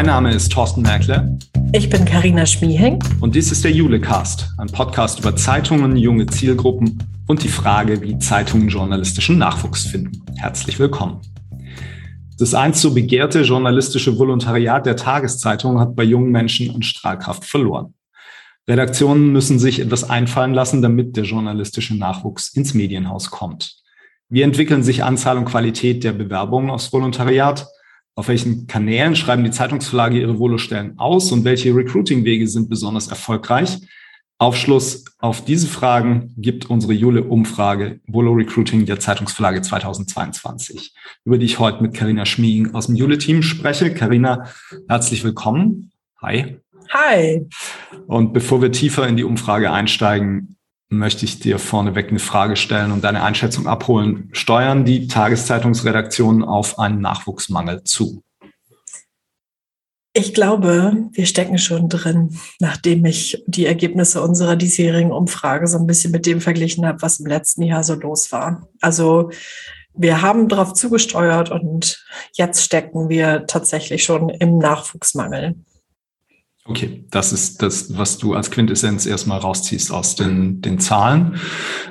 Mein Name ist Thorsten Merkle. Ich bin Karina Schmieheng. Und dies ist der Julecast, ein Podcast über Zeitungen, junge Zielgruppen und die Frage, wie Zeitungen journalistischen Nachwuchs finden. Herzlich willkommen. Das einst so begehrte journalistische Volontariat der Tageszeitung hat bei jungen Menschen an Strahlkraft verloren. Redaktionen müssen sich etwas einfallen lassen, damit der journalistische Nachwuchs ins Medienhaus kommt. Wie entwickeln sich Anzahl und Qualität der Bewerbungen aufs Volontariat? Auf welchen Kanälen schreiben die Zeitungsverlage ihre Volostellen aus und welche Recruiting-Wege sind besonders erfolgreich? Aufschluss auf diese Fragen gibt unsere Jule-Umfrage Volo Recruiting der Zeitungsverlage 2022, über die ich heute mit Karina Schmiegen aus dem Jule-Team spreche. Karina, herzlich willkommen. Hi. Hi. Und bevor wir tiefer in die Umfrage einsteigen, möchte ich dir vorneweg eine Frage stellen und deine Einschätzung abholen. Steuern die Tageszeitungsredaktionen auf einen Nachwuchsmangel zu? Ich glaube, wir stecken schon drin, nachdem ich die Ergebnisse unserer diesjährigen Umfrage so ein bisschen mit dem verglichen habe, was im letzten Jahr so los war. Also wir haben darauf zugesteuert und jetzt stecken wir tatsächlich schon im Nachwuchsmangel. Okay, das ist das, was du als Quintessenz erstmal rausziehst aus den, den Zahlen.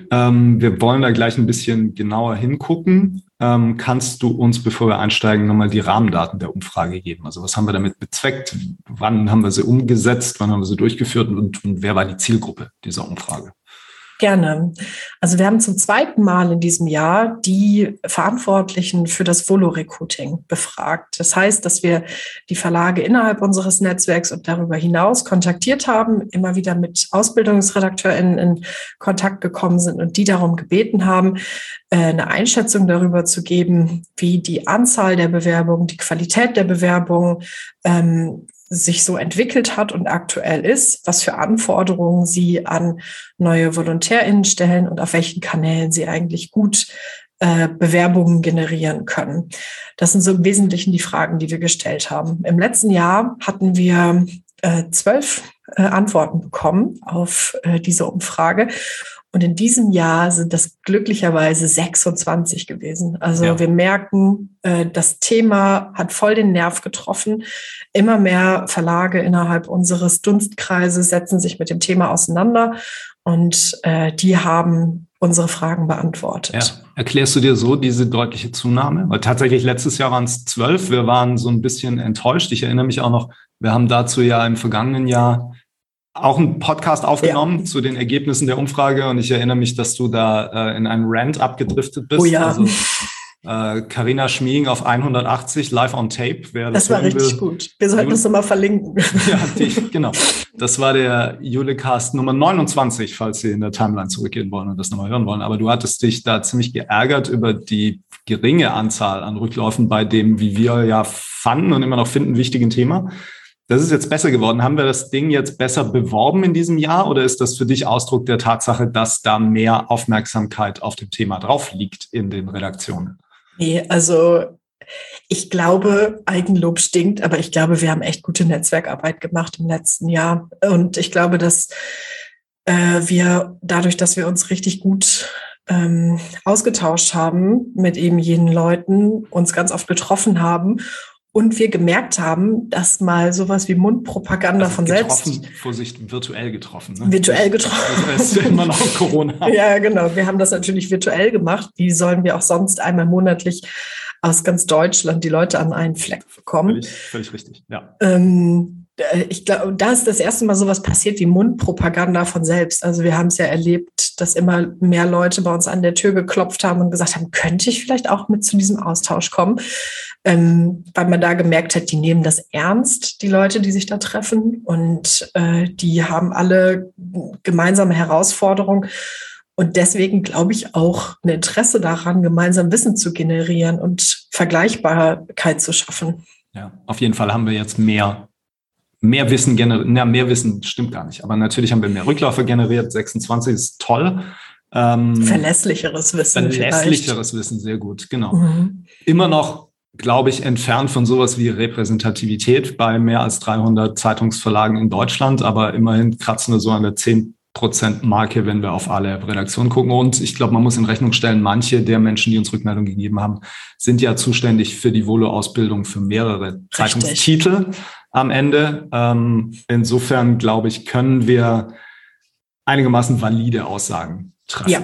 Ähm, wir wollen da gleich ein bisschen genauer hingucken. Ähm, kannst du uns, bevor wir einsteigen, nochmal die Rahmendaten der Umfrage geben? Also was haben wir damit bezweckt? Wann haben wir sie umgesetzt? Wann haben wir sie durchgeführt? Und, und wer war die Zielgruppe dieser Umfrage? Gerne. Also wir haben zum zweiten Mal in diesem Jahr die Verantwortlichen für das Volo-Recruiting befragt. Das heißt, dass wir die Verlage innerhalb unseres Netzwerks und darüber hinaus kontaktiert haben, immer wieder mit AusbildungsredakteurInnen in Kontakt gekommen sind und die darum gebeten haben, äh, eine Einschätzung darüber zu geben, wie die Anzahl der Bewerbungen, die Qualität der Bewerbungen ähm, sich so entwickelt hat und aktuell ist, was für Anforderungen Sie an neue VolontärInnen stellen und auf welchen Kanälen Sie eigentlich gut äh, Bewerbungen generieren können. Das sind so im Wesentlichen die Fragen, die wir gestellt haben. Im letzten Jahr hatten wir äh, zwölf äh, Antworten bekommen auf äh, diese Umfrage. Und in diesem Jahr sind das glücklicherweise 26 gewesen. Also ja. wir merken, äh, das Thema hat voll den Nerv getroffen. Immer mehr Verlage innerhalb unseres Dunstkreises setzen sich mit dem Thema auseinander und äh, die haben unsere Fragen beantwortet. Ja. Erklärst du dir so diese deutliche Zunahme? Weil tatsächlich letztes Jahr waren es zwölf. Wir waren so ein bisschen enttäuscht. Ich erinnere mich auch noch, wir haben dazu ja im vergangenen Jahr auch einen Podcast aufgenommen ja. zu den Ergebnissen der Umfrage und ich erinnere mich, dass du da äh, in einem Rant abgedriftet bist. Oh ja. Also, Carina äh, Schmiing auf 180 live on tape. Wer das, das war richtig will. gut. Wir sollten das immer verlinken. ja, die, genau. Das war der Julecast Nummer 29, falls Sie in der Timeline zurückgehen wollen und das nochmal hören wollen. Aber du hattest dich da ziemlich geärgert über die geringe Anzahl an Rückläufen bei dem, wie wir ja fanden und immer noch finden, wichtigen Thema. Das ist jetzt besser geworden. Haben wir das Ding jetzt besser beworben in diesem Jahr oder ist das für dich Ausdruck der Tatsache, dass da mehr Aufmerksamkeit auf dem Thema drauf liegt in den Redaktionen? Nee, also ich glaube, Eigenlob stinkt, aber ich glaube, wir haben echt gute Netzwerkarbeit gemacht im letzten Jahr. Und ich glaube, dass äh, wir dadurch, dass wir uns richtig gut ähm, ausgetauscht haben mit eben jenen Leuten, uns ganz oft getroffen haben und wir gemerkt haben, dass mal sowas wie Mundpropaganda also von selbst. Vorsicht, virtuell getroffen. Ne? Virtuell getroffen. Das ist immer noch Corona. ja, genau. Wir haben das natürlich virtuell gemacht. Wie sollen wir auch sonst einmal monatlich aus ganz Deutschland die Leute an einen Fleck bekommen? Völlig, völlig richtig, ja. Ähm, äh, ich glaube, da ist das erste Mal sowas passiert wie Mundpropaganda von selbst. Also wir haben es ja erlebt, dass immer mehr Leute bei uns an der Tür geklopft haben und gesagt haben, könnte ich vielleicht auch mit zu diesem Austausch kommen? Ähm, weil man da gemerkt hat, die nehmen das ernst, die Leute, die sich da treffen. Und äh, die haben alle gemeinsame Herausforderungen. Und deswegen glaube ich auch ein Interesse daran, gemeinsam Wissen zu generieren und Vergleichbarkeit zu schaffen. Ja, auf jeden Fall haben wir jetzt mehr mehr Wissen generiert, na, mehr Wissen stimmt gar nicht, aber natürlich haben wir mehr Rückläufe generiert. 26 ist toll. Ähm, verlässlicheres Wissen. Verlässlicheres vielleicht. Wissen, sehr gut, genau. Mhm. Immer noch, glaube ich, entfernt von sowas wie Repräsentativität bei mehr als 300 Zeitungsverlagen in Deutschland, aber immerhin kratzen wir so an der 10 Prozent Marke, wenn wir auf alle Redaktionen gucken. Und ich glaube, man muss in Rechnung stellen, manche der Menschen, die uns Rückmeldung gegeben haben, sind ja zuständig für die Volo-Ausbildung für mehrere Richtig. Zeitungstitel. Am Ende. Ähm, insofern, glaube ich, können wir einigermaßen valide Aussagen treffen. Ja.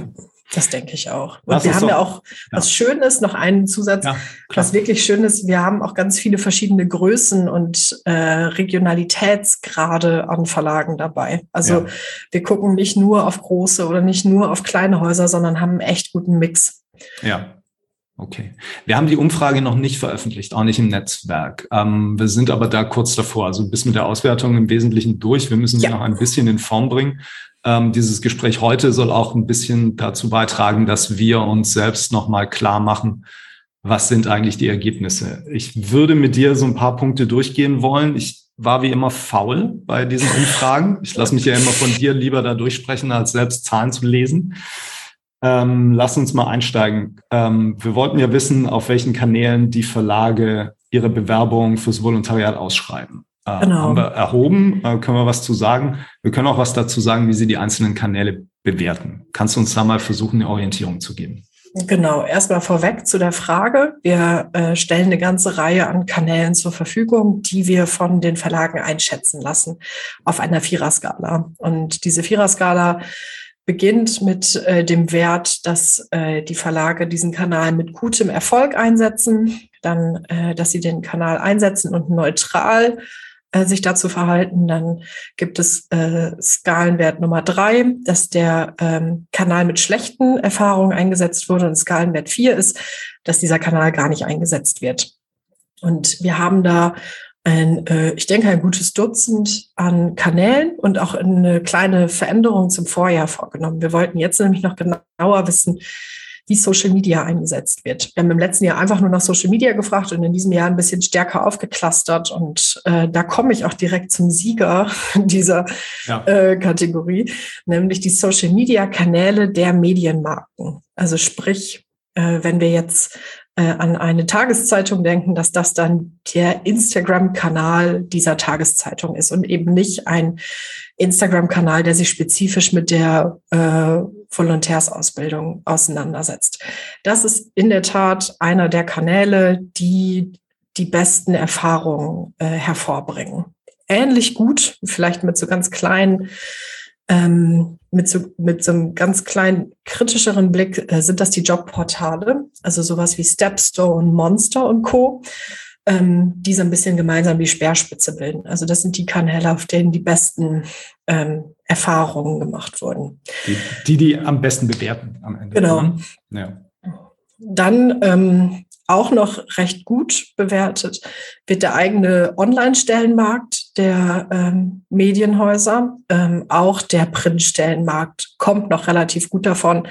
Das denke ich auch. Und wir haben doch, ja auch ja. was Schönes, noch einen Zusatz, ja, was wirklich schön ist. Wir haben auch ganz viele verschiedene Größen und äh, Regionalitätsgrade an Verlagen dabei. Also ja. wir gucken nicht nur auf große oder nicht nur auf kleine Häuser, sondern haben einen echt guten Mix. Ja, Okay. Wir haben die Umfrage noch nicht veröffentlicht, auch nicht im Netzwerk. Ähm, wir sind aber da kurz davor. Also bis mit der Auswertung im Wesentlichen durch. Wir müssen sie ja. noch ein bisschen in Form bringen. Ähm, dieses Gespräch heute soll auch ein bisschen dazu beitragen, dass wir uns selbst nochmal klar machen, was sind eigentlich die Ergebnisse. Ich würde mit dir so ein paar Punkte durchgehen wollen. Ich war wie immer faul bei diesen Umfragen. Ich lasse mich ja immer von dir lieber da durchsprechen, als selbst Zahlen zu lesen. Ähm, lass uns mal einsteigen. Ähm, wir wollten ja wissen, auf welchen Kanälen die Verlage ihre Bewerbung fürs Volontariat ausschreiben. Äh, genau. Haben wir erhoben, äh, können wir was zu sagen. Wir können auch was dazu sagen, wie Sie die einzelnen Kanäle bewerten. Kannst du uns da mal versuchen, eine Orientierung zu geben? Genau, erstmal vorweg zu der Frage. Wir äh, stellen eine ganze Reihe an Kanälen zur Verfügung, die wir von den Verlagen einschätzen lassen auf einer Viererskala. Und diese Viererskala beginnt mit äh, dem Wert, dass äh, die Verlage diesen Kanal mit gutem Erfolg einsetzen, dann, äh, dass sie den Kanal einsetzen und neutral äh, sich dazu verhalten. Dann gibt es äh, Skalenwert Nummer drei, dass der ähm, Kanal mit schlechten Erfahrungen eingesetzt wurde und Skalenwert vier ist, dass dieser Kanal gar nicht eingesetzt wird. Und wir haben da ein, äh, ich denke, ein gutes Dutzend an Kanälen und auch eine kleine Veränderung zum Vorjahr vorgenommen. Wir wollten jetzt nämlich noch genauer wissen, wie Social Media eingesetzt wird. Wir haben im letzten Jahr einfach nur nach Social Media gefragt und in diesem Jahr ein bisschen stärker aufgeklustert. Und äh, da komme ich auch direkt zum Sieger dieser ja. äh, Kategorie, nämlich die Social Media Kanäle der Medienmarken. Also sprich, äh, wenn wir jetzt an eine Tageszeitung denken, dass das dann der Instagram-Kanal dieser Tageszeitung ist und eben nicht ein Instagram-Kanal, der sich spezifisch mit der äh, Volontärsausbildung auseinandersetzt. Das ist in der Tat einer der Kanäle, die die besten Erfahrungen äh, hervorbringen. Ähnlich gut, vielleicht mit so ganz kleinen ähm, mit, so, mit so einem ganz kleinen kritischeren Blick äh, sind das die Jobportale, also sowas wie Stepstone, Monster und Co., ähm, die so ein bisschen gemeinsam die Speerspitze bilden. Also das sind die Kanäle, auf denen die besten ähm, Erfahrungen gemacht wurden. Die, die, die am besten bewerten am Ende. Genau. Ja. Dann ähm, auch noch recht gut bewertet wird der eigene Online-Stellenmarkt der ähm, Medienhäuser. Ähm, auch der Print-Stellenmarkt kommt noch relativ gut davon.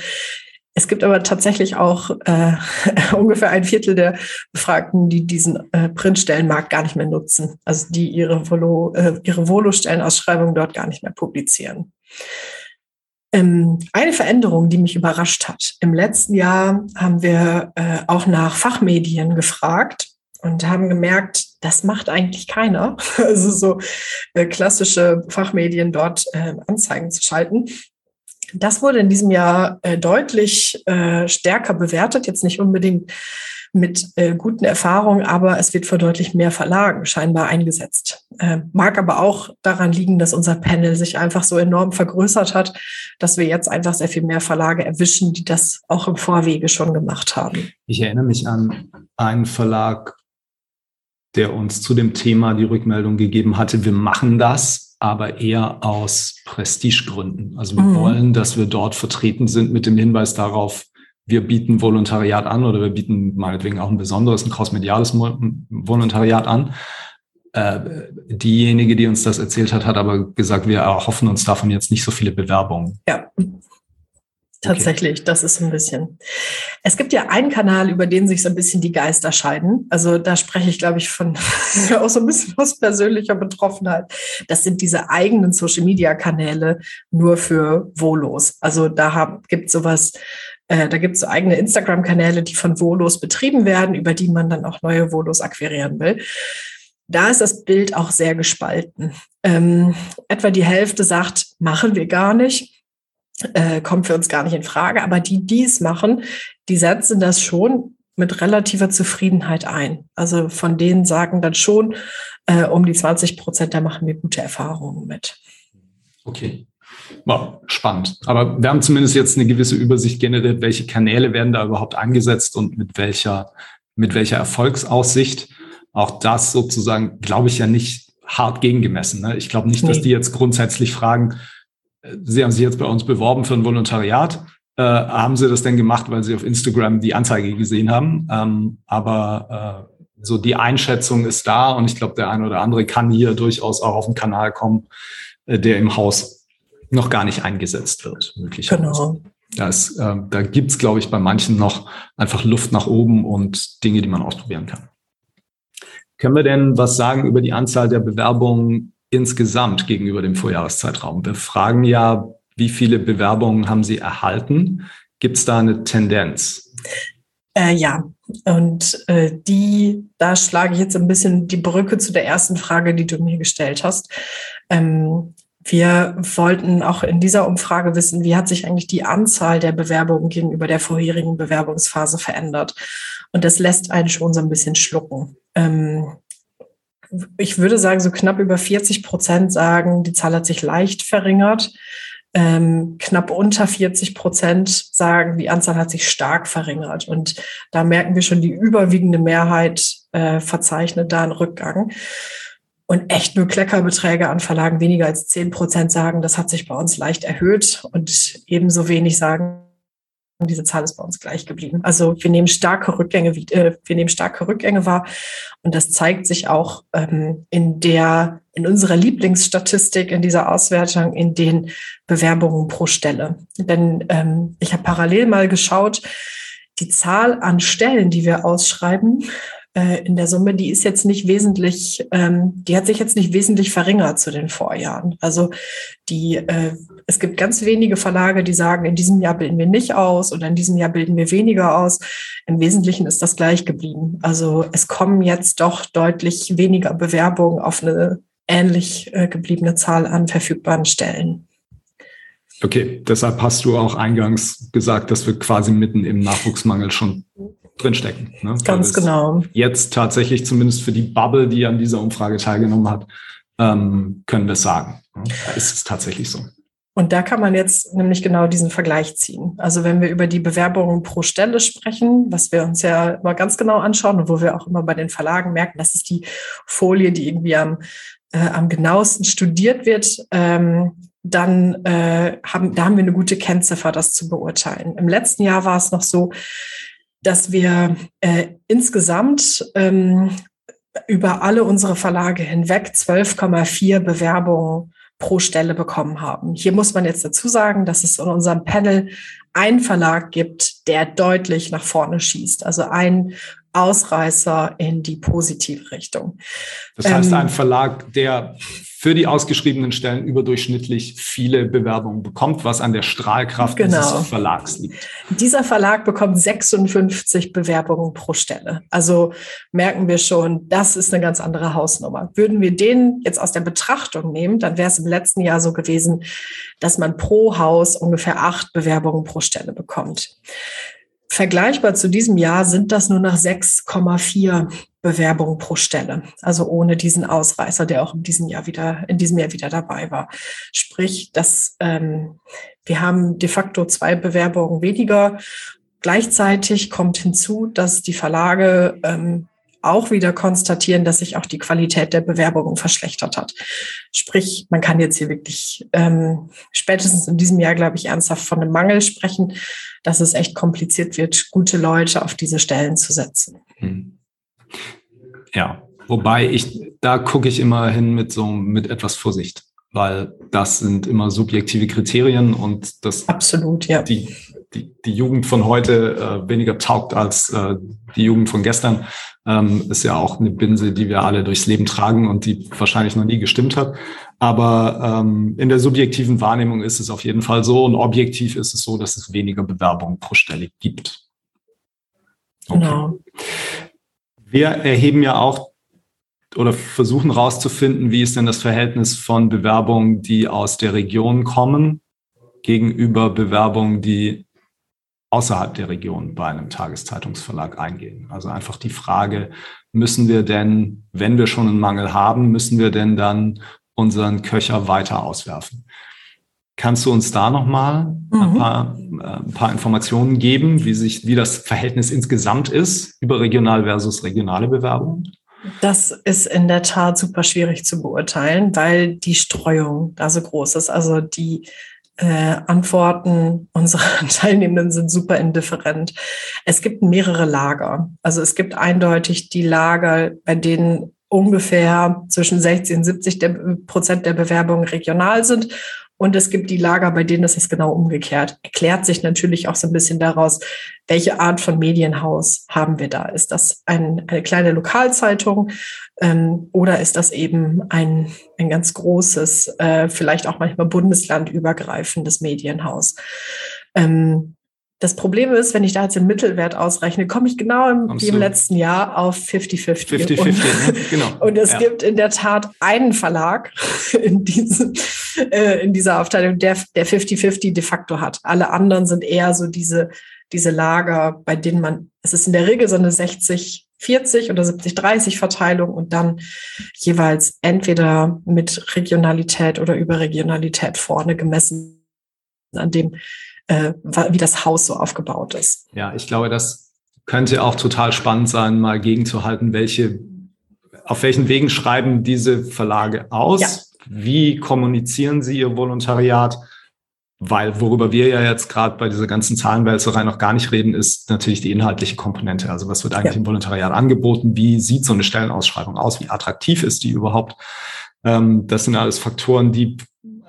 Es gibt aber tatsächlich auch äh, ungefähr ein Viertel der Befragten, die diesen äh, Printstellenmarkt gar nicht mehr nutzen, also die ihre Volo, äh, ihre Volo-Stellenausschreibung dort gar nicht mehr publizieren. Ähm, eine Veränderung, die mich überrascht hat. Im letzten Jahr haben wir äh, auch nach Fachmedien gefragt und haben gemerkt, das macht eigentlich keiner. Also so äh, klassische Fachmedien dort äh, Anzeigen zu schalten. Das wurde in diesem Jahr äh, deutlich stärker bewertet, jetzt nicht unbedingt mit äh, guten Erfahrungen, aber es wird für deutlich mehr Verlagen scheinbar eingesetzt. Äh, mag aber auch daran liegen, dass unser Panel sich einfach so enorm vergrößert hat, dass wir jetzt einfach sehr viel mehr Verlage erwischen, die das auch im Vorwege schon gemacht haben. Ich erinnere mich an einen Verlag, der uns zu dem Thema die Rückmeldung gegeben hatte, wir machen das, aber eher aus Prestigegründen. Also wir mhm. wollen, dass wir dort vertreten sind mit dem Hinweis darauf, wir bieten Volontariat an oder wir bieten meinetwegen auch ein besonderes, ein crossmediales Volontariat an. Äh, diejenige, die uns das erzählt hat, hat aber gesagt, wir erhoffen uns davon jetzt nicht so viele Bewerbungen. Ja. Tatsächlich, okay. das ist ein bisschen. Es gibt ja einen Kanal, über den sich so ein bisschen die Geister scheiden. Also da spreche ich, glaube ich, von auch so ein bisschen aus persönlicher Betroffenheit. Das sind diese eigenen Social-Media-Kanäle nur für Volos. Also da gibt es sowas äh, da gibt es so eigene Instagram-Kanäle, die von Volos betrieben werden, über die man dann auch neue Volos akquirieren will. Da ist das Bild auch sehr gespalten. Ähm, etwa die Hälfte sagt, machen wir gar nicht, äh, kommt für uns gar nicht in Frage. Aber die, die es machen, die setzen das schon mit relativer Zufriedenheit ein. Also von denen sagen dann schon, äh, um die 20 Prozent, da machen wir gute Erfahrungen mit. Okay. Wow, spannend. Aber wir haben zumindest jetzt eine gewisse Übersicht generiert, welche Kanäle werden da überhaupt eingesetzt und mit welcher, mit welcher Erfolgsaussicht. Auch das sozusagen, glaube ich, ja nicht hart gegengemessen. Ne? Ich glaube nicht, dass die jetzt grundsätzlich fragen, äh, Sie haben sich jetzt bei uns beworben für ein Volontariat. Äh, haben Sie das denn gemacht, weil Sie auf Instagram die Anzeige gesehen haben? Ähm, aber äh, so die Einschätzung ist da und ich glaube, der eine oder andere kann hier durchaus auch auf den Kanal kommen, äh, der im Haus noch gar nicht eingesetzt wird, möglicherweise. Genau. Da, ist, äh, da gibt's glaube ich, bei manchen noch einfach Luft nach oben und Dinge, die man ausprobieren kann. Können wir denn was sagen über die Anzahl der Bewerbungen insgesamt gegenüber dem Vorjahreszeitraum? Wir fragen ja, wie viele Bewerbungen haben Sie erhalten? Gibt es da eine Tendenz? Äh, ja, und äh, die, da schlage ich jetzt ein bisschen die Brücke zu der ersten Frage, die du mir gestellt hast. Ähm, wir wollten auch in dieser Umfrage wissen, wie hat sich eigentlich die Anzahl der Bewerbungen gegenüber der vorherigen Bewerbungsphase verändert. Und das lässt einen schon so ein bisschen schlucken. Ähm, ich würde sagen, so knapp über 40 Prozent sagen, die Zahl hat sich leicht verringert. Ähm, knapp unter 40 Prozent sagen, die Anzahl hat sich stark verringert. Und da merken wir schon, die überwiegende Mehrheit äh, verzeichnet da einen Rückgang. Und echt nur Kleckerbeträge an Verlagen weniger als 10 Prozent sagen, das hat sich bei uns leicht erhöht. Und ebenso wenig sagen, diese Zahl ist bei uns gleich geblieben. Also wir nehmen starke Rückgänge, äh, wir nehmen starke Rückgänge wahr. Und das zeigt sich auch ähm, in der, in unserer Lieblingsstatistik, in dieser Auswertung, in den Bewerbungen pro Stelle. Denn ähm, ich habe parallel mal geschaut, die Zahl an Stellen, die wir ausschreiben, äh, in der Summe, die ist jetzt nicht wesentlich, ähm, die hat sich jetzt nicht wesentlich verringert zu den Vorjahren. Also die, äh, es gibt ganz wenige Verlage, die sagen, in diesem Jahr bilden wir nicht aus oder in diesem Jahr bilden wir weniger aus. Im Wesentlichen ist das gleich geblieben. Also es kommen jetzt doch deutlich weniger Bewerbungen auf eine ähnlich äh, gebliebene Zahl an verfügbaren Stellen. Okay, deshalb hast du auch eingangs gesagt, dass wir quasi mitten im Nachwuchsmangel schon drinstecken. Ne? Ganz genau. Jetzt tatsächlich zumindest für die Bubble, die an dieser Umfrage teilgenommen hat, ähm, können wir sagen. Ne? Da ist es tatsächlich so. Und da kann man jetzt nämlich genau diesen Vergleich ziehen. Also wenn wir über die Bewerbungen pro Stelle sprechen, was wir uns ja immer ganz genau anschauen und wo wir auch immer bei den Verlagen merken, das ist die Folie, die irgendwie am, äh, am genauesten studiert wird, ähm, dann äh, haben, da haben wir eine gute Kennziffer, das zu beurteilen. Im letzten Jahr war es noch so, dass wir äh, insgesamt ähm, über alle unsere Verlage hinweg 12,4 Bewerbungen pro Stelle bekommen haben. Hier muss man jetzt dazu sagen, dass es in unserem Panel einen Verlag gibt, der deutlich nach vorne schießt. Also ein Ausreißer in die positive Richtung. Das heißt, ähm, ein Verlag, der für die ausgeschriebenen Stellen überdurchschnittlich viele Bewerbungen bekommt, was an der Strahlkraft genau. dieses Verlags liegt. Dieser Verlag bekommt 56 Bewerbungen pro Stelle. Also merken wir schon, das ist eine ganz andere Hausnummer. Würden wir den jetzt aus der Betrachtung nehmen, dann wäre es im letzten Jahr so gewesen, dass man pro Haus ungefähr acht Bewerbungen pro Stelle bekommt. Vergleichbar zu diesem Jahr sind das nur noch 6,4 Bewerbungen pro Stelle. Also ohne diesen Ausreißer, der auch in diesem Jahr wieder, in diesem Jahr wieder dabei war. Sprich, dass ähm, wir haben de facto zwei Bewerbungen weniger. Gleichzeitig kommt hinzu, dass die Verlage ähm, auch wieder konstatieren, dass sich auch die Qualität der Bewerbungen verschlechtert hat. Sprich, man kann jetzt hier wirklich ähm, spätestens in diesem Jahr, glaube ich, ernsthaft von einem Mangel sprechen, dass es echt kompliziert wird, gute Leute auf diese Stellen zu setzen. Hm. Ja, wobei ich, da gucke ich immer hin mit so, mit etwas Vorsicht, weil das sind immer subjektive Kriterien und das. Absolut, ja. Die, die, die Jugend von heute äh, weniger taugt als äh, die Jugend von gestern, ähm, ist ja auch eine Binse, die wir alle durchs Leben tragen und die wahrscheinlich noch nie gestimmt hat. Aber ähm, in der subjektiven Wahrnehmung ist es auf jeden Fall so und objektiv ist es so, dass es weniger Bewerbungen pro Stelle gibt. Okay. Genau. Wir erheben ja auch oder versuchen herauszufinden, wie ist denn das Verhältnis von Bewerbungen, die aus der Region kommen, gegenüber Bewerbungen, die außerhalb der Region bei einem Tageszeitungsverlag eingehen. Also einfach die Frage, müssen wir denn, wenn wir schon einen Mangel haben, müssen wir denn dann unseren Köcher weiter auswerfen? Kannst du uns da nochmal mhm. ein, paar, äh, ein paar Informationen geben, wie sich, wie das Verhältnis insgesamt ist, überregional versus regionale Bewerbungen? Das ist in der Tat super schwierig zu beurteilen, weil die Streuung da so groß ist. Also die äh, Antworten unserer Teilnehmenden sind super indifferent. Es gibt mehrere Lager. Also es gibt eindeutig die Lager, bei denen ungefähr zwischen 60 und 70 der, Prozent der Bewerbungen regional sind und es gibt die Lager, bei denen ist es genau umgekehrt. Erklärt sich natürlich auch so ein bisschen daraus, welche Art von Medienhaus haben wir da? Ist das ein, eine kleine Lokalzeitung ähm, oder ist das eben ein, ein ganz großes, äh, vielleicht auch manchmal bundeslandübergreifendes Medienhaus? Ähm, das Problem ist, wenn ich da jetzt den Mittelwert ausrechne, komme ich genau im, wie im letzten Jahr auf 50-50. 50-50, ne? genau. Und es ja. gibt in der Tat einen Verlag in, diesem, äh, in dieser Aufteilung, der 50-50 de facto hat. Alle anderen sind eher so diese, diese Lager, bei denen man, es ist in der Regel so eine 60 40 oder 70, 30 Verteilung und dann jeweils entweder mit Regionalität oder Überregionalität vorne gemessen an dem äh, wie das Haus so aufgebaut ist. Ja, ich glaube, das könnte auch total spannend sein, mal gegenzuhalten, welche, auf welchen Wegen schreiben diese Verlage aus? Ja. Wie kommunizieren sie ihr Volontariat? Weil worüber wir ja jetzt gerade bei dieser ganzen Zahlenwälzerei noch gar nicht reden, ist natürlich die inhaltliche Komponente. Also was wird eigentlich ja. im Volontariat angeboten? Wie sieht so eine Stellenausschreibung aus? Wie attraktiv ist die überhaupt? Ähm, das sind alles Faktoren, die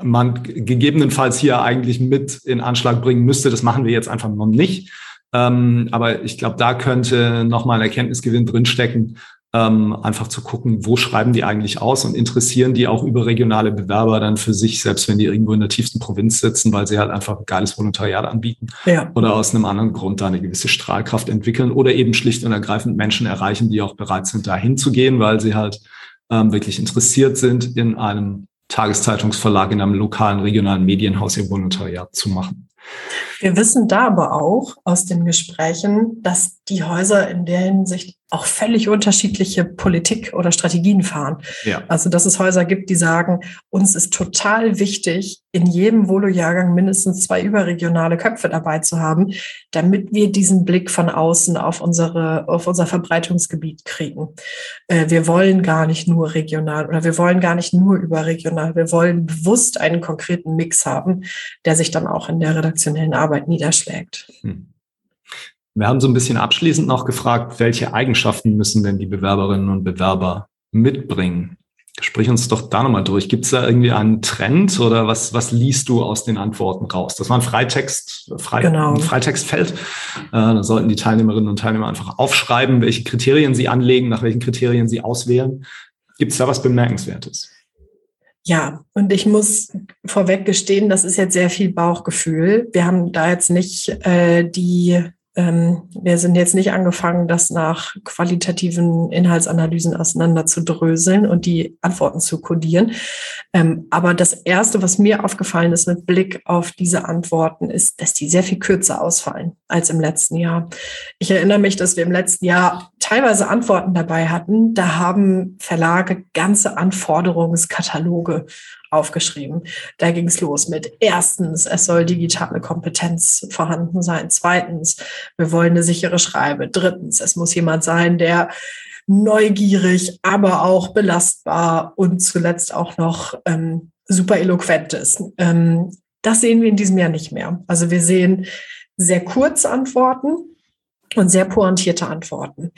man gegebenenfalls hier eigentlich mit in Anschlag bringen müsste. Das machen wir jetzt einfach noch nicht. Ähm, aber ich glaube, da könnte nochmal ein Erkenntnisgewinn drinstecken, ähm, einfach zu gucken, wo schreiben die eigentlich aus und interessieren die auch überregionale Bewerber dann für sich, selbst wenn die irgendwo in der tiefsten Provinz sitzen, weil sie halt einfach ein geiles Volontariat anbieten ja. oder aus einem anderen Grund da eine gewisse Strahlkraft entwickeln oder eben schlicht und ergreifend Menschen erreichen, die auch bereit sind, da hinzugehen, weil sie halt ähm, wirklich interessiert sind in einem Tageszeitungsverlag in einem lokalen, regionalen Medienhaus ihr Volontariat zu machen. Wir wissen da aber auch aus den Gesprächen, dass die Häuser in der Hinsicht auch völlig unterschiedliche Politik oder Strategien fahren. Ja. Also, dass es Häuser gibt, die sagen, uns ist total wichtig, in jedem Volo-Jahrgang mindestens zwei überregionale Köpfe dabei zu haben, damit wir diesen Blick von außen auf unsere, auf unser Verbreitungsgebiet kriegen. Äh, wir wollen gar nicht nur regional oder wir wollen gar nicht nur überregional. Wir wollen bewusst einen konkreten Mix haben, der sich dann auch in der redaktionellen Arbeit niederschlägt. Hm. Wir haben so ein bisschen abschließend noch gefragt, welche Eigenschaften müssen denn die Bewerberinnen und Bewerber mitbringen? Sprich uns doch da nochmal durch. Gibt es da irgendwie einen Trend oder was, was liest du aus den Antworten raus? Das war ein Freitext, Frei, genau. ein Freitextfeld. Äh, da sollten die Teilnehmerinnen und Teilnehmer einfach aufschreiben, welche Kriterien sie anlegen, nach welchen Kriterien sie auswählen. Gibt es da was Bemerkenswertes? Ja, und ich muss vorweg gestehen, das ist jetzt sehr viel Bauchgefühl. Wir haben da jetzt nicht äh, die ähm, wir sind jetzt nicht angefangen, das nach qualitativen Inhaltsanalysen auseinander zu dröseln und die Antworten zu kodieren. Ähm, aber das Erste, was mir aufgefallen ist mit Blick auf diese Antworten, ist, dass die sehr viel kürzer ausfallen als im letzten Jahr. Ich erinnere mich, dass wir im letzten Jahr teilweise Antworten dabei hatten. Da haben Verlage ganze Anforderungskataloge aufgeschrieben. Da ging es los mit erstens, es soll digitale Kompetenz vorhanden sein. Zweitens, wir wollen eine sichere Schreibe. Drittens, es muss jemand sein, der neugierig, aber auch belastbar und zuletzt auch noch ähm, super eloquent ist. Ähm, das sehen wir in diesem Jahr nicht mehr. Also wir sehen sehr kurze Antworten, und sehr pointierte Antworten.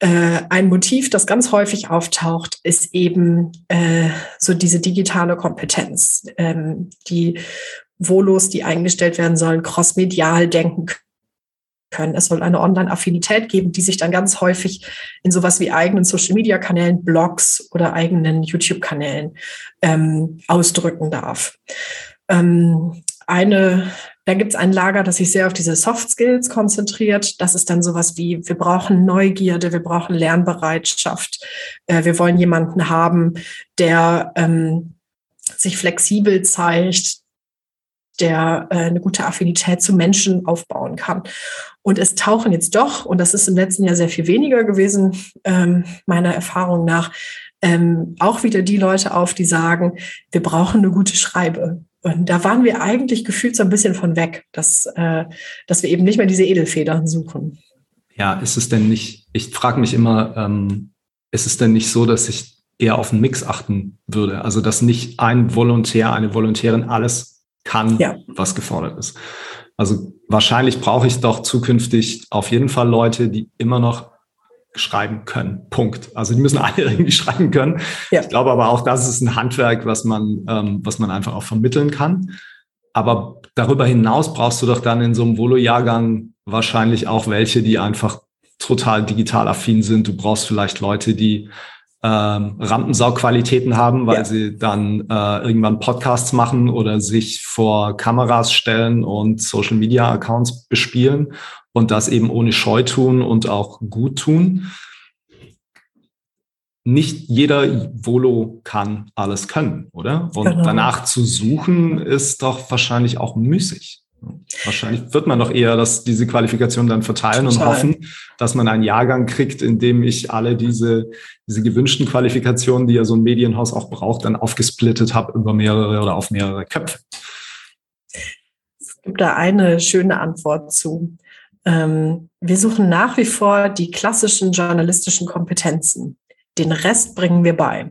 Äh, ein Motiv, das ganz häufig auftaucht, ist eben äh, so diese digitale Kompetenz, ähm, die Volos, die eingestellt werden sollen, crossmedial denken können. Es soll eine Online-Affinität geben, die sich dann ganz häufig in sowas wie eigenen Social-Media-Kanälen, Blogs oder eigenen YouTube-Kanälen ähm, ausdrücken darf. Ähm, eine da gibt es ein Lager, das sich sehr auf diese Soft Skills konzentriert. Das ist dann sowas wie, wir brauchen Neugierde, wir brauchen Lernbereitschaft. Äh, wir wollen jemanden haben, der ähm, sich flexibel zeigt, der äh, eine gute Affinität zu Menschen aufbauen kann. Und es tauchen jetzt doch, und das ist im letzten Jahr sehr viel weniger gewesen, ähm, meiner Erfahrung nach, ähm, auch wieder die Leute auf, die sagen, wir brauchen eine gute Schreibe. Und da waren wir eigentlich gefühlt so ein bisschen von weg, dass, äh, dass wir eben nicht mehr diese Edelfedern suchen. Ja, ist es denn nicht, ich frage mich immer, ähm, ist es denn nicht so, dass ich eher auf einen Mix achten würde? Also, dass nicht ein Volontär, eine Volontärin alles kann, ja. was gefordert ist. Also wahrscheinlich brauche ich doch zukünftig auf jeden Fall Leute, die immer noch schreiben können. Punkt. Also die müssen alle irgendwie schreiben können. Ja. Ich glaube aber auch, das ist ein Handwerk, was man, ähm, was man einfach auch vermitteln kann. Aber darüber hinaus brauchst du doch dann in so einem Volo-Jahrgang wahrscheinlich auch welche, die einfach total digital affin sind. Du brauchst vielleicht Leute, die ähm, Rampensaugqualitäten haben, weil ja. sie dann äh, irgendwann Podcasts machen oder sich vor Kameras stellen und Social Media Accounts bespielen und das eben ohne Scheu tun und auch gut tun. Nicht jeder Volo kann alles können, oder? Und genau. danach zu suchen ist doch wahrscheinlich auch müßig. Wahrscheinlich wird man doch eher das, diese Qualifikation dann verteilen Total. und hoffen, dass man einen Jahrgang kriegt, in dem ich alle diese, diese gewünschten Qualifikationen, die ja so ein Medienhaus auch braucht, dann aufgesplittet habe über mehrere oder auf mehrere Köpfe. Es gibt da eine schöne Antwort zu. Ähm, wir suchen nach wie vor die klassischen journalistischen Kompetenzen. Den Rest bringen wir bei.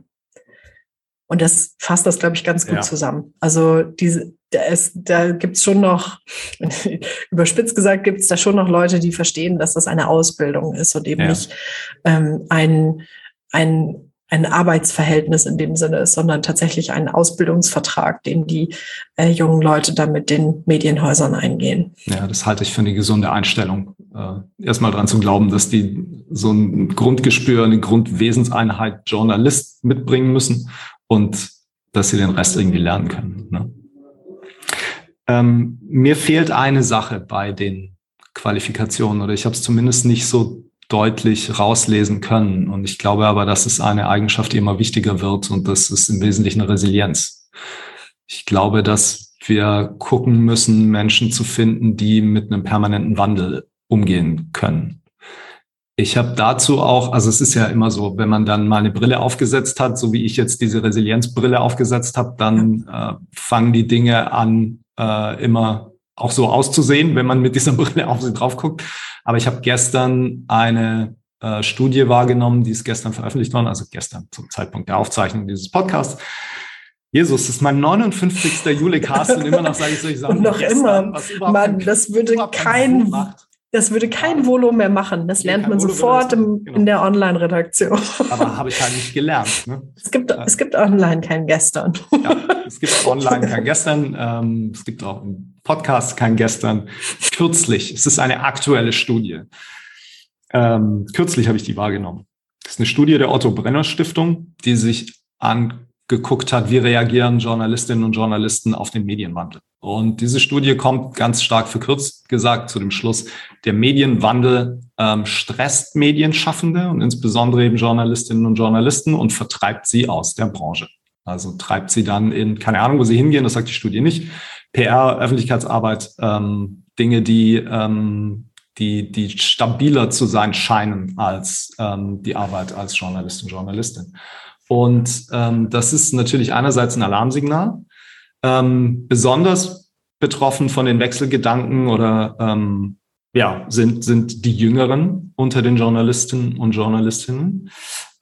Und das fasst das, glaube ich, ganz gut ja. zusammen. Also diese, da, ist, da gibt es schon noch, überspitzt gesagt, gibt es da schon noch Leute, die verstehen, dass das eine Ausbildung ist und eben ja. nicht ähm, ein, ein ein Arbeitsverhältnis in dem Sinne ist, sondern tatsächlich ein Ausbildungsvertrag, den die äh, jungen Leute dann mit den Medienhäusern eingehen. Ja, das halte ich für eine gesunde Einstellung. Äh, erstmal dran zu glauben, dass die so ein Grundgespür, eine Grundwesenseinheit Journalist mitbringen müssen und dass sie den Rest irgendwie lernen können. Ne? Ähm, mir fehlt eine Sache bei den Qualifikationen oder ich habe es zumindest nicht so deutlich rauslesen können. Und ich glaube aber, dass es eine Eigenschaft, die immer wichtiger wird und das ist im Wesentlichen Resilienz. Ich glaube, dass wir gucken müssen, Menschen zu finden, die mit einem permanenten Wandel umgehen können. Ich habe dazu auch, also es ist ja immer so, wenn man dann mal eine Brille aufgesetzt hat, so wie ich jetzt diese Resilienzbrille aufgesetzt habe, dann äh, fangen die Dinge an, äh, immer auch so auszusehen, wenn man mit dieser Brille auf sie drauf guckt. Aber ich habe gestern eine äh, Studie wahrgenommen, die ist gestern veröffentlicht worden, also gestern zum Zeitpunkt der Aufzeichnung dieses Podcasts. Jesus, das ist mein 59. Juli Cast und immer noch sage ich solche Sachen. Und noch gestern, immer. Mann, das würde kein, das würde kein Volo mehr machen. Das lernt man sofort im, genau. in der Online-Redaktion. Aber habe ich halt nicht gelernt. Ne? Es, gibt, ja. es gibt online kein Gestern. Ja, es gibt online kein Gestern. Ähm, es gibt auch im Podcast kein Gestern. Kürzlich, es ist eine aktuelle Studie. Ähm, kürzlich habe ich die wahrgenommen. Das ist eine Studie der Otto Brenner Stiftung, die sich angeguckt hat, wie reagieren Journalistinnen und Journalisten auf den Medienwandel. Und diese Studie kommt ganz stark verkürzt gesagt zu dem Schluss, der Medienwandel ähm, stresst Medienschaffende und insbesondere eben Journalistinnen und Journalisten und vertreibt sie aus der Branche. Also treibt sie dann in, keine Ahnung, wo sie hingehen, das sagt die Studie nicht, PR, Öffentlichkeitsarbeit, ähm, Dinge, die, ähm, die, die stabiler zu sein scheinen als ähm, die Arbeit als Journalist und Journalistin. Und ähm, das ist natürlich einerseits ein Alarmsignal, ähm, besonders betroffen von den Wechselgedanken oder ähm, ja, sind, sind die Jüngeren unter den Journalisten und Journalistinnen.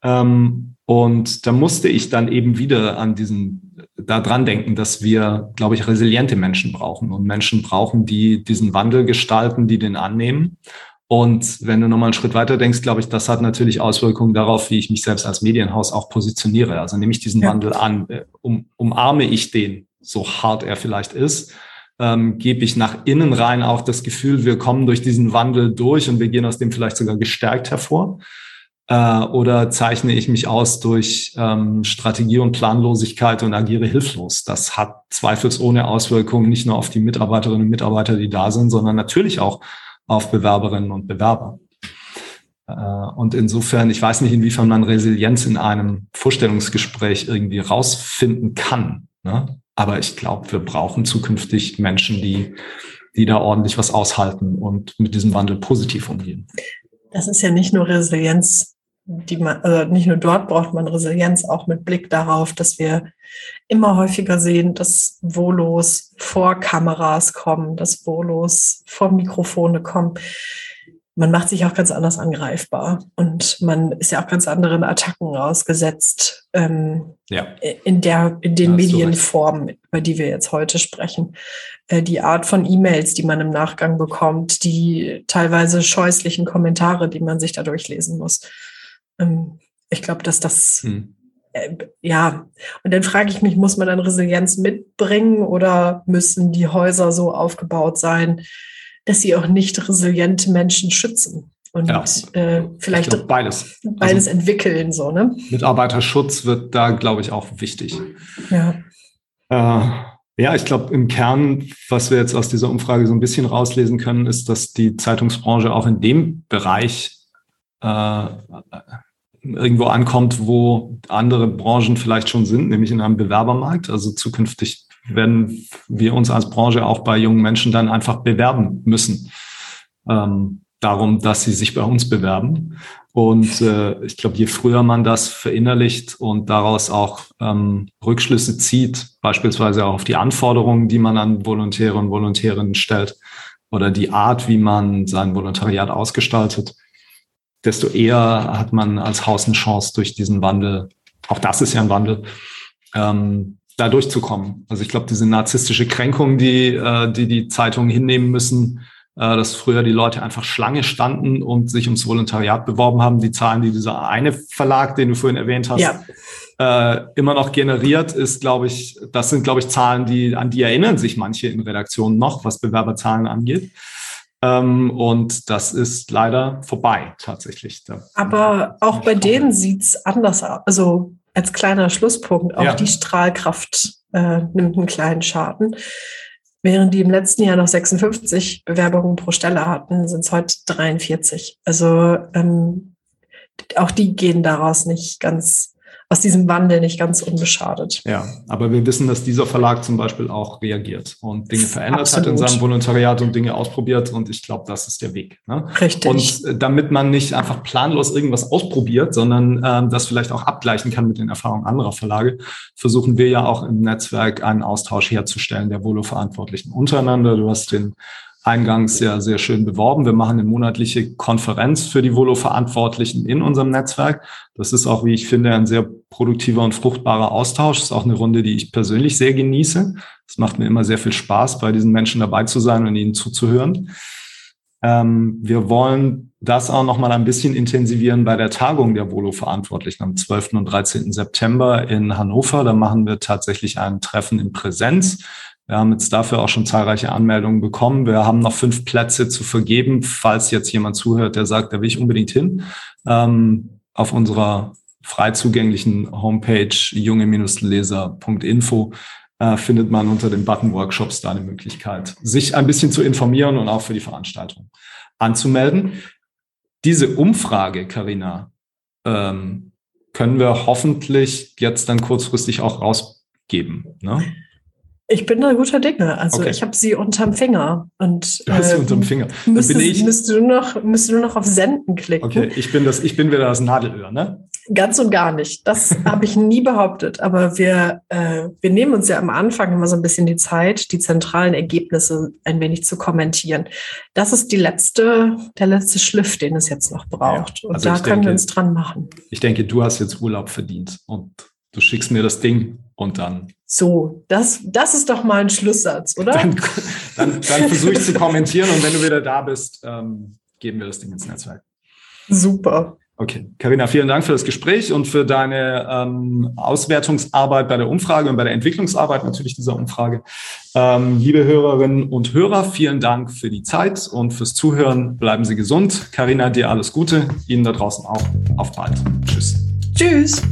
Ähm, und da musste ich dann eben wieder an diesen, da dran denken, dass wir, glaube ich, resiliente Menschen brauchen und Menschen brauchen, die diesen Wandel gestalten, die den annehmen. Und wenn du nochmal einen Schritt weiter denkst, glaube ich, das hat natürlich Auswirkungen darauf, wie ich mich selbst als Medienhaus auch positioniere. Also nehme ich diesen ja. Wandel an, äh, um, umarme ich den so hart er vielleicht ist, ähm, gebe ich nach innen rein auch das Gefühl, wir kommen durch diesen Wandel durch und wir gehen aus dem vielleicht sogar gestärkt hervor. Äh, oder zeichne ich mich aus durch ähm, Strategie und Planlosigkeit und agiere hilflos? Das hat zweifelsohne Auswirkungen nicht nur auf die Mitarbeiterinnen und Mitarbeiter, die da sind, sondern natürlich auch auf Bewerberinnen und Bewerber. Äh, und insofern, ich weiß nicht, inwiefern man Resilienz in einem Vorstellungsgespräch irgendwie rausfinden kann. Ne? aber ich glaube, wir brauchen zukünftig Menschen, die, die da ordentlich was aushalten und mit diesem Wandel positiv umgehen. Das ist ja nicht nur Resilienz, die man, also nicht nur dort braucht man Resilienz, auch mit Blick darauf, dass wir immer häufiger sehen, dass Volos vor Kameras kommen, dass Volos vor Mikrofone kommen man macht sich auch ganz anders angreifbar und man ist ja auch ganz anderen Attacken ausgesetzt ähm, ja. in, der, in den Medienformen, über die wir jetzt heute sprechen. Äh, die Art von E-Mails, die man im Nachgang bekommt, die teilweise scheußlichen Kommentare, die man sich da durchlesen muss. Ähm, ich glaube, dass das, hm. äh, ja, und dann frage ich mich, muss man dann Resilienz mitbringen oder müssen die Häuser so aufgebaut sein, dass sie auch nicht resiliente Menschen schützen und ja, äh, vielleicht glaub, beides, beides also, entwickeln. So, ne? Mitarbeiterschutz wird da, glaube ich, auch wichtig. Ja. Äh, ja, ich glaube, im Kern, was wir jetzt aus dieser Umfrage so ein bisschen rauslesen können, ist, dass die Zeitungsbranche auch in dem Bereich äh, irgendwo ankommt, wo andere Branchen vielleicht schon sind, nämlich in einem Bewerbermarkt. Also zukünftig werden wir uns als Branche auch bei jungen Menschen dann einfach bewerben müssen. Ähm, darum, dass sie sich bei uns bewerben. Und äh, ich glaube, je früher man das verinnerlicht und daraus auch ähm, Rückschlüsse zieht, beispielsweise auch auf die Anforderungen, die man an Volontäre und Volontärinnen stellt oder die Art, wie man sein Volontariat ausgestaltet, desto eher hat man als Haus eine Chance durch diesen Wandel, auch das ist ja ein Wandel, ähm, da durchzukommen. Also ich glaube, diese narzisstische Kränkung, die, äh, die die Zeitungen hinnehmen müssen, äh, dass früher die Leute einfach Schlange standen und sich ums Volontariat beworben haben, die Zahlen, die dieser eine Verlag, den du vorhin erwähnt hast, ja. äh, immer noch generiert, ist, glaube ich, das sind, glaube ich, Zahlen, die, an die erinnern sich manche in Redaktionen noch, was Bewerberzahlen angeht. Ähm, und das ist leider vorbei tatsächlich. Da Aber auch bei denen sieht's anders aus. Also als kleiner Schlusspunkt, auch ja. die Strahlkraft äh, nimmt einen kleinen Schaden. Während die im letzten Jahr noch 56 Bewerbungen pro Stelle hatten, sind es heute 43. Also ähm, auch die gehen daraus nicht ganz aus diesem Wandel nicht ganz unbeschadet. Ja, aber wir wissen, dass dieser Verlag zum Beispiel auch reagiert und Dinge verändert Absolut. hat in seinem Volontariat und Dinge ausprobiert und ich glaube, das ist der Weg. Ne? Richtig. Und äh, damit man nicht einfach planlos irgendwas ausprobiert, sondern ähm, das vielleicht auch abgleichen kann mit den Erfahrungen anderer Verlage, versuchen wir ja auch im Netzwerk einen Austausch herzustellen der Volo-Verantwortlichen untereinander. Du hast den eingangs ja sehr schön beworben. Wir machen eine monatliche Konferenz für die Volo-Verantwortlichen in unserem Netzwerk. Das ist auch, wie ich finde, ein sehr produktiver und fruchtbarer Austausch. Das ist auch eine Runde, die ich persönlich sehr genieße. Es macht mir immer sehr viel Spaß, bei diesen Menschen dabei zu sein und ihnen zuzuhören. Ähm, wir wollen das auch noch mal ein bisschen intensivieren bei der Tagung der Volo-Verantwortlichen am 12. und 13. September in Hannover. Da machen wir tatsächlich ein Treffen in Präsenz wir haben jetzt dafür auch schon zahlreiche Anmeldungen bekommen. Wir haben noch fünf Plätze zu vergeben, falls jetzt jemand zuhört, der sagt, da will ich unbedingt hin. Ähm, auf unserer frei zugänglichen Homepage junge-leser.info äh, findet man unter den Button Workshops da eine Möglichkeit, sich ein bisschen zu informieren und auch für die Veranstaltung anzumelden. Diese Umfrage, Karina, ähm, können wir hoffentlich jetzt dann kurzfristig auch rausgeben. Ne? Ich bin da guter Dinge. Also okay. ich habe sie unterm Finger. Und, du hast sie ähm, unterm Finger. Müsste, bin ich, müsste, du noch, du noch auf Senden klicken. Okay, ich bin, das, ich bin wieder das Nadelöhr, ne? Ganz und gar nicht. Das habe ich nie behauptet. Aber wir, äh, wir nehmen uns ja am Anfang immer so ein bisschen die Zeit, die zentralen Ergebnisse ein wenig zu kommentieren. Das ist die letzte, der letzte Schliff, den es jetzt noch braucht. Ja, also und da können denke, wir uns dran machen. Ich denke, du hast jetzt Urlaub verdient und du schickst mir das Ding und dann. So, das, das ist doch mal ein Schlusssatz, oder? Dann, dann, dann versuche ich zu kommentieren und wenn du wieder da bist, ähm, geben wir das Ding ins Netzwerk. Super. Okay, Karina, vielen Dank für das Gespräch und für deine ähm, Auswertungsarbeit bei der Umfrage und bei der Entwicklungsarbeit natürlich dieser Umfrage. Ähm, liebe Hörerinnen und Hörer, vielen Dank für die Zeit und fürs Zuhören. Bleiben Sie gesund. Karina, dir alles Gute. Ihnen da draußen auch. Auf bald. Tschüss. Tschüss.